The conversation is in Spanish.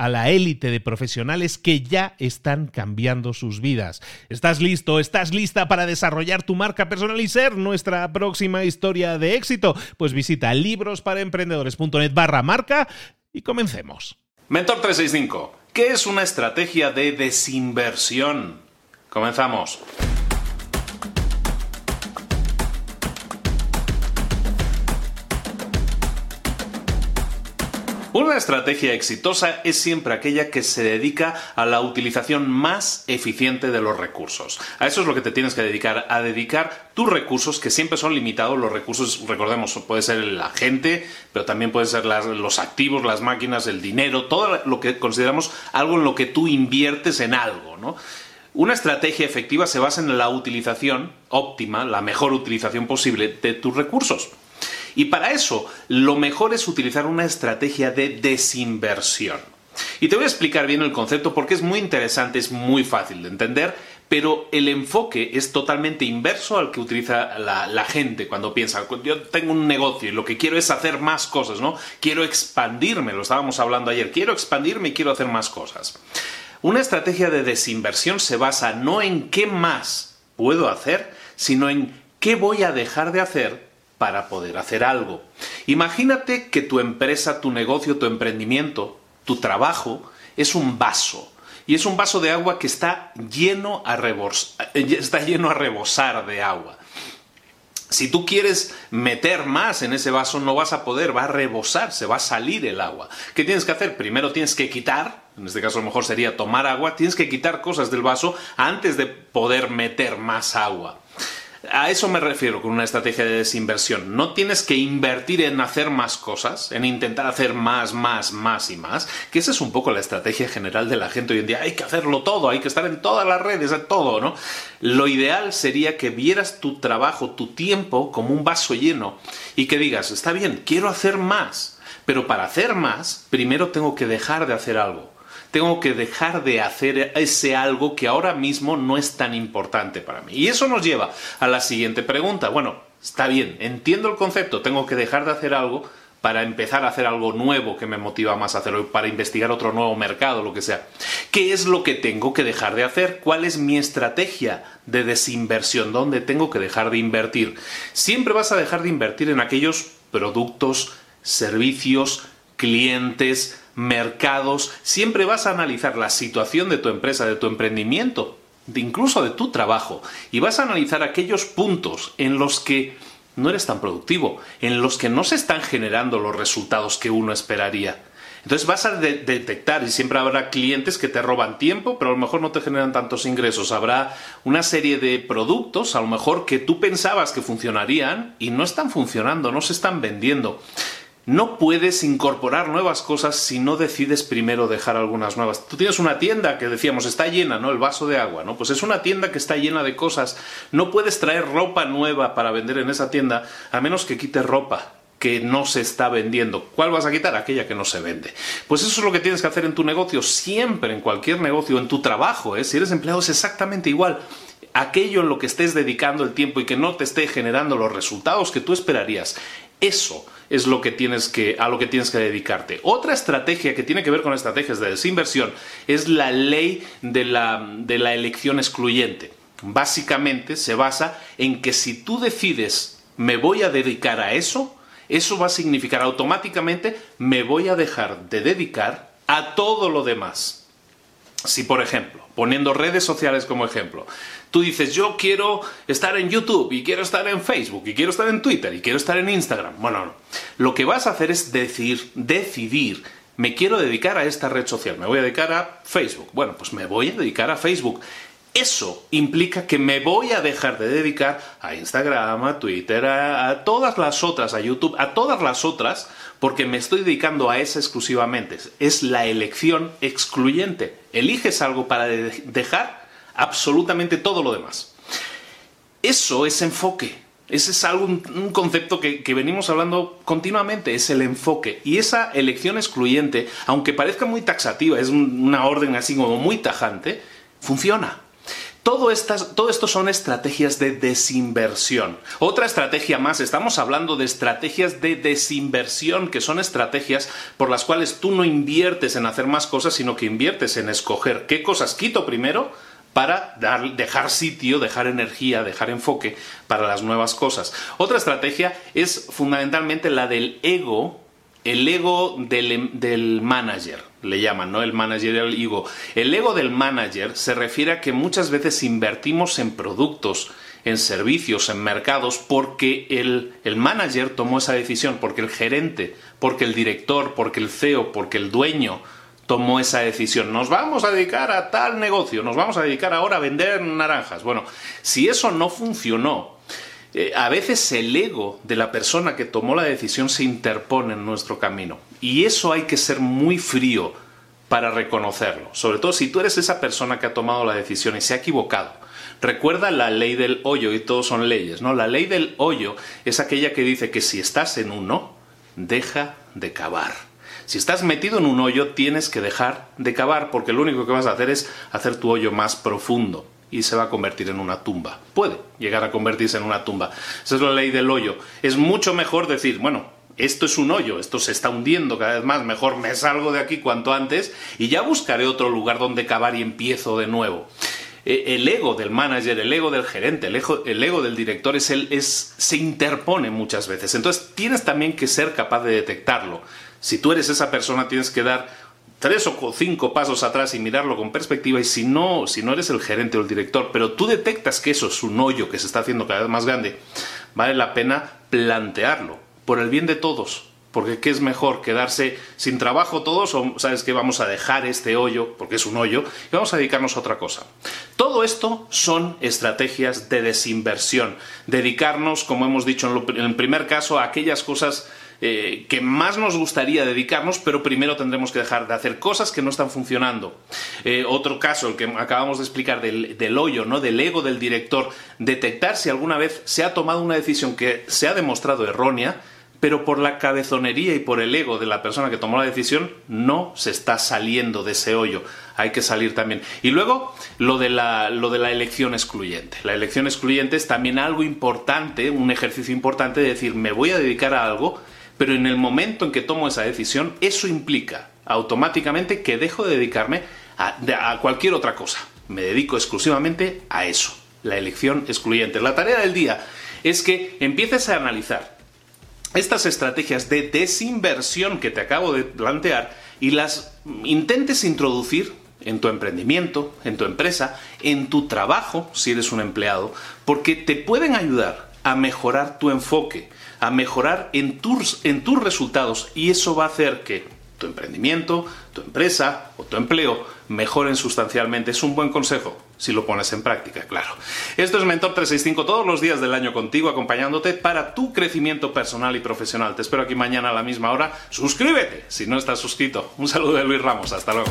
a la élite de profesionales que ya están cambiando sus vidas. ¿Estás listo? ¿Estás lista para desarrollar tu marca personal y ser nuestra próxima historia de éxito? Pues visita librosparaemprendedores.net barra marca y comencemos. Mentor 365, ¿qué es una estrategia de desinversión? Comenzamos. Una estrategia exitosa es siempre aquella que se dedica a la utilización más eficiente de los recursos. A eso es lo que te tienes que dedicar, a dedicar tus recursos que siempre son limitados. Los recursos, recordemos, puede ser la gente, pero también pueden ser los activos, las máquinas, el dinero, todo lo que consideramos algo en lo que tú inviertes en algo, ¿no? Una estrategia efectiva se basa en la utilización óptima, la mejor utilización posible de tus recursos. Y para eso, lo mejor es utilizar una estrategia de desinversión. Y te voy a explicar bien el concepto porque es muy interesante, es muy fácil de entender, pero el enfoque es totalmente inverso al que utiliza la, gente cuando piensa, yo tengo un negocio y lo que quiero es hacer más cosas, ¿no? Quiero expandirme, lo estábamos hablando ayer, quiero expandirme y quiero hacer más cosas. Una estrategia de desinversión se basa no en qué más puedo hacer, sino en qué voy a dejar de hacer para poder hacer algo. Imagínate que tu empresa, tu negocio, tu emprendimiento, tu trabajo es un vaso. Y es un vaso de agua que está lleno a, está lleno a rebosar de agua. Si tú quieres meter más en ese vaso, no vas a poder, va a rebosar, se va a salir el agua. ¿Qué tienes que hacer? Primero tienes que quitar, en este caso a lo mejor sería tomar agua, tienes que quitar cosas del vaso antes de poder meter más agua. A eso me refiero con una estrategia de desinversión. No tienes que invertir en hacer más cosas, en intentar hacer más, más, más y más, que esa es un poco la estrategia general de la gente hoy en día. Hay que hacerlo todo, hay que estar en todas las redes, todo, ¿no? Lo ideal sería que vieras tu trabajo, tu tiempo como un vaso lleno y que digas, está bien, quiero hacer más, pero para hacer más, primero tengo que dejar de hacer algo tengo que dejar de hacer ese algo que ahora mismo no es tan importante para mí. Y eso nos lleva a la siguiente pregunta. Bueno, está bien, entiendo el concepto, tengo que dejar de hacer algo para empezar a hacer algo nuevo que me motiva más a hacerlo, para investigar otro nuevo mercado, lo que sea. ¿Qué es lo que tengo que dejar de hacer? ¿Cuál es mi estrategia de desinversión? ¿Dónde tengo que dejar de invertir? Siempre vas a dejar de invertir en aquellos productos, servicios, clientes, mercados, siempre vas a analizar la situación de tu empresa, de tu emprendimiento, de incluso de tu trabajo, y vas a analizar aquellos puntos en los que no eres tan productivo, en los que no se están generando los resultados que uno esperaría. Entonces vas a detectar y siempre habrá clientes que te roban tiempo, pero a lo mejor no te generan tantos ingresos. Habrá una serie de productos, a lo mejor que tú pensabas que funcionarían y no están funcionando, no se están vendiendo. No puedes incorporar nuevas cosas si no decides primero dejar algunas nuevas. Tú tienes una tienda que decíamos está llena, ¿no? El vaso de agua, ¿no? Pues es una tienda que está llena de cosas. No puedes traer ropa nueva para vender en esa tienda a menos que quites ropa que no se está vendiendo. ¿Cuál vas a quitar? Aquella que no se vende. Pues eso es lo que tienes que hacer en tu negocio, siempre, en cualquier negocio, en tu trabajo. ¿eh? Si eres empleado es exactamente igual. Aquello en lo que estés dedicando el tiempo y que no te esté generando los resultados que tú esperarías, eso es lo que tienes que, a lo que tienes que dedicarte. Otra estrategia que tiene que ver con estrategias de desinversión es la ley de la, de la elección excluyente. Básicamente se basa en que si tú decides me voy a dedicar a eso, eso va a significar automáticamente me voy a dejar de dedicar a todo lo demás. Si, por ejemplo, poniendo redes sociales como ejemplo, tú dices, yo quiero estar en YouTube y quiero estar en Facebook y quiero estar en Twitter y quiero estar en Instagram. Bueno, no. Lo que vas a hacer es decir, decidir, me quiero dedicar a esta red social, me voy a dedicar a Facebook. Bueno, pues me voy a dedicar a Facebook. Eso implica que me voy a dejar de dedicar a Instagram, a Twitter, a, todas las otras, a YouTube, a todas las otras, porque me estoy dedicando a esa exclusivamente. Es la elección excluyente. Eliges algo para dejar absolutamente todo lo demás. Eso es enfoque. Ese es algo, un, concepto que, venimos hablando continuamente, es el enfoque. Y esa elección excluyente, aunque parezca muy taxativa, es una orden así como muy tajante, funciona. Todo, todo, esto son estrategias de desinversión. Otra estrategia más, estamos hablando de estrategias de desinversión, que son estrategias por las cuales tú no inviertes en hacer más cosas, sino que inviertes en escoger qué cosas quito primero para dejar sitio, dejar energía, dejar enfoque para las nuevas cosas. Otra estrategia es fundamentalmente la del ego el ego del, manager, le llaman, ¿no? El manager, el ego. El ego del manager se refiere a que muchas veces invertimos en productos, en servicios, en mercados, porque el, el manager tomó esa decisión, porque el gerente, porque el director, porque el CEO, porque el dueño tomó esa decisión. Nos vamos a dedicar a tal negocio, nos vamos a dedicar ahora a vender naranjas. Bueno, si eso no funcionó, eh, a veces el ego de la persona que tomó la decisión se interpone en nuestro camino. Y eso hay que ser muy frío para reconocerlo. Sobre todo si tú eres esa persona que ha tomado la decisión y se ha equivocado. Recuerda la ley del hoyo, y todos son leyes, ¿no? La ley del hoyo es aquella que dice que si estás en uno, deja de cavar. Si estás metido en un hoyo, tienes que dejar de cavar, porque lo único que vas a hacer es hacer tu hoyo más profundo y se va a convertir en una tumba. Puede llegar a convertirse en una tumba. Esa es la ley del hoyo. Es mucho mejor decir, bueno, esto es un hoyo, esto se está hundiendo cada vez más, mejor me salgo de aquí cuanto antes y ya buscaré otro lugar donde cavar y empiezo de nuevo. E, el ego del manager, el ego del gerente, el ego, el ego del director es el, es, se interpone muchas veces. Entonces tienes también que ser capaz de detectarlo. Si tú eres esa persona, tienes que dar tres o cinco pasos atrás y mirarlo con perspectiva y si no, si no eres el gerente o el director, pero tú detectas que eso es un hoyo que se está haciendo cada vez más grande, vale la pena plantearlo por el bien de todos. Porque ¿qué es mejor? ¿Quedarse sin trabajo todos o sabes que vamos a dejar este hoyo, porque es un hoyo, y vamos a dedicarnos a otra cosa? Todo esto son estrategias de desinversión. Dedicarnos, como hemos dicho en, el primer caso, a aquellas cosas eh, que más nos gustaría dedicarnos, pero primero tendremos que dejar de hacer cosas que no están funcionando. Eh, otro caso, el que acabamos de explicar del, hoyo, ¿no? del ego del director, detectar si alguna vez se ha tomado una decisión que se ha demostrado errónea, pero por la cabezonería y por el ego de la persona que tomó la decisión no se está saliendo de ese hoyo. Hay que salir también. Y luego lo de la, lo de la elección excluyente. La elección excluyente es también algo importante, un ejercicio importante de decir, me voy a dedicar a algo pero en el momento en que tomo esa decisión, eso implica automáticamente que dejo de dedicarme a, cualquier otra cosa. Me dedico exclusivamente a eso, la elección excluyente. La tarea del día es que empieces a analizar estas estrategias de desinversión que te acabo de plantear y las intentes introducir en tu emprendimiento, en tu empresa, en tu trabajo, si eres un empleado, porque te pueden ayudar a mejorar tu enfoque, a mejorar en tus, en tus resultados y eso va a hacer que tu emprendimiento, tu empresa o tu empleo mejoren sustancialmente. Es un buen consejo. si lo pones en práctica, claro. Esto es Mentor 365 todos los días del año contigo, acompañándote para tu crecimiento personal y profesional. Te espero aquí mañana a la misma hora. Suscríbete si no estás suscrito. Un saludo de Luis Ramos. Hasta luego.